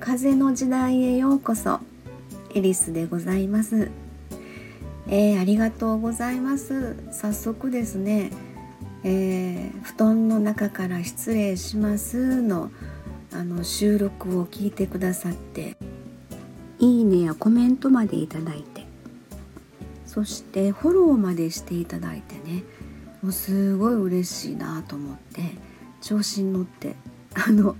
風の時代へようこそ。エリスでございます。えー、ありがとうございます。早速ですね、えー、布団の中から失礼します。のあの収録を聞いてくださって。いいねやコメントまでいただいて。そしてフォローまでしていただいてねもうすごい嬉しいなと思って調子に乗ってあの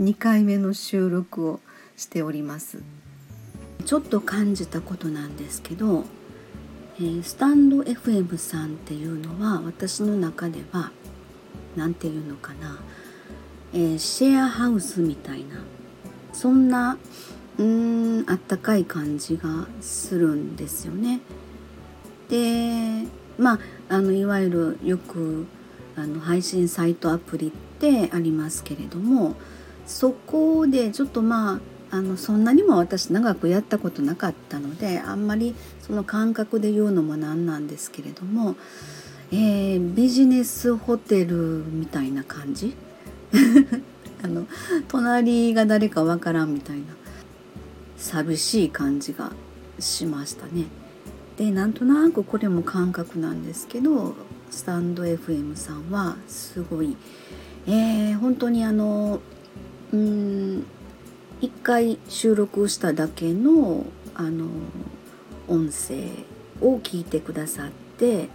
2回目の収録をしておりますちょっと感じたことなんですけどえー、スタンド FM さんっていうのは私の中では何て言うのかな、えー、シェアハウスみたいなそんなうーんあったかい感じがするんですよね。でまああのいわゆるよくあの配信サイトアプリってありますけれどもそこでちょっとまああのそんなにも私長くやったことなかったのであんまりその感覚で言うのもなんなんですけれども、えー、ビジネスホテルみたいな感じ？あの隣が誰かわからんみたいな寂しい感じがしましたね。でなんとなくこれも感覚なんですけどスタンド FM さんはすごい、えー、本当にあのうん1回収録しただけのあの音声を聞いてくださって、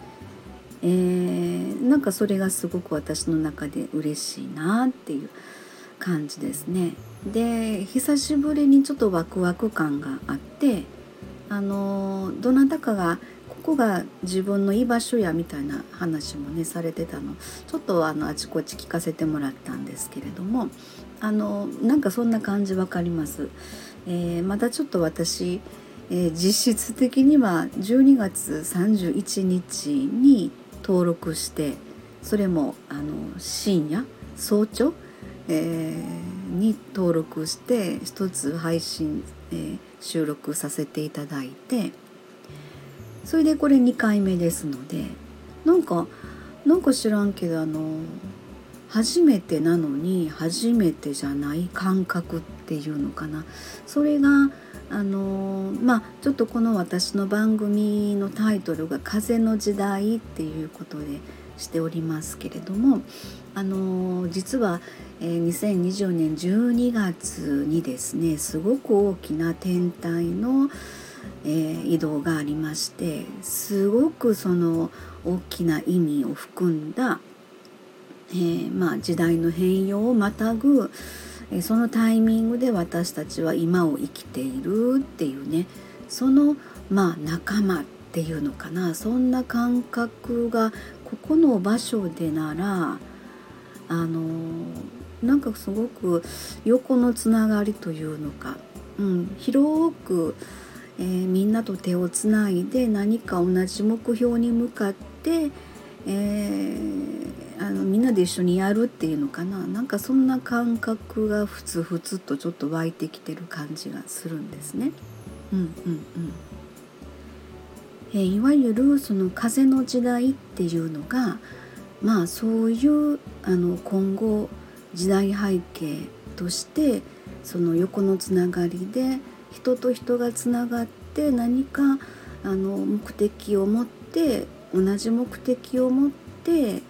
えー、なんかそれがすごく私の中で嬉しいなっていう感じですね。で久しぶりにちょっとワクワク感があってあのどなたかがここが自分の居場所やみたいな話もねされてたのちょっとあのあちこち聞かせてもらったんですけれどもあのなんかそんな感じ分かります。えー、まだちょっと私、えー、実質的には12月31日に登録してそれもあの深夜早朝、えー、に登録して一つ配信、えー、収録させていただいてそれでこれ2回目ですのでなんかなんか知らんけどあの初めてなのに初めてじゃない感覚っていうのかな。それがあのまあちょっとこの私の番組のタイトルが「風の時代」っていうことでしておりますけれどもあの実は、え、2020年12月にですねすごく大きな天体の、え、移動がありましてすごくその大きな意味を含んだえ、まあ、時代の変容をまたぐ、えそのタイミングで私たちは今を生きているっていうねその、まあ、仲間っていうのかなそんな感覚がここの場所でならあのなんかすごく横のつながりというのか、うん、広く、えー、みんなと手をつないで何か同じ目標に向かって、えー、あのみんなで一緒にやるっていうのかな。なんかそんな感覚がふつふつとちょっと湧いてきてる感じがするんですね。うんうんうん。えー、いわゆるその風の時代っていうのがまあそういうあの今後時代背景としてその横のつながりで人と人がつながって何かあの目的を持って同じ目的を持って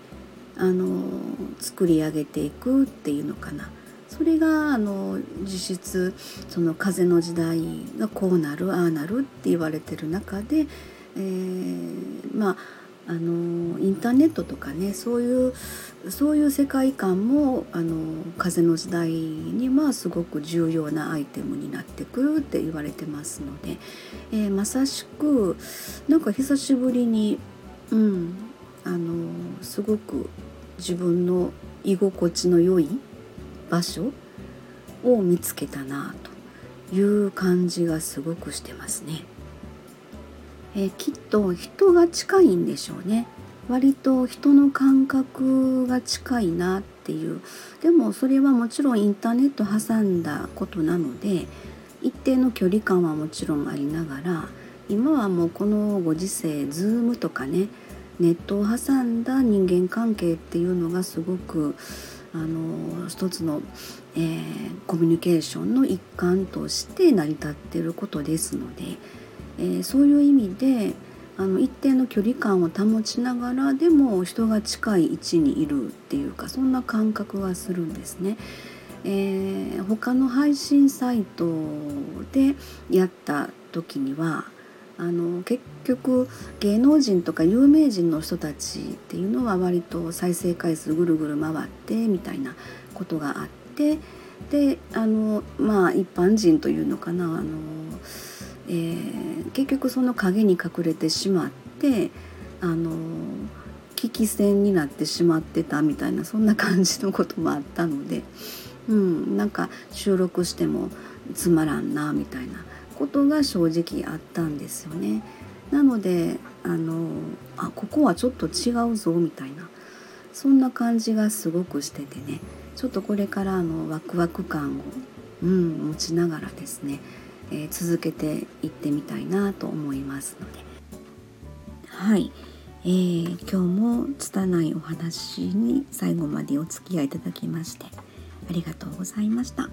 あの作り上げていくっていうのかな。それがあの実質その風の時代がこうなるああなるって言われてる中で、えー、まああのインターネットとかねそういうそういう世界観もあの風の時代にはすごく重要なアイテムになってくるって言われてますので、えー、まさしくなんか久しぶりにうんあのすごく自分の居心地の良い場所を見つけたなという感じがすごくしてますね。えー、きっと人が近いんでしょうね。割と人の感覚が近いなっていうでもそれはもちろんインターネット挟んだことなので一定の距離感はもちろんありながら今はもうこのご時世 Zoom とかねネットを挟んだ人間関係っていうのがすごくあの一つの、えー、コミュニケーションの一環として成り立ってることですので、えー、そういう意味であの一定の距離感を保ちながらでも人が近い位置にいるっていうかそんな感覚がするんですね。えー、他の配信サイトでやった時にはあの結局芸能人とか有名人の人たちっていうのは割と再生回数ぐるぐる回ってみたいなことがあってであのまあ一般人というのかなあの、えー、結局その影に隠れてしまってあの危機戦になってしまってたみたいなそんな感じのこともあったので、うん、なんか収録してもつまらんなみたいなことが正直あったんですよね。なのであのあここはちょっと違うぞみたいなそんな感じがすごくしててねちょっとこれからあのワクワク感を、うん、持ちながらですね、え続けていってみたいなと思いますのではい、えー、今日も拙いお話に最後までお付き合いいただきましてありがとうございました。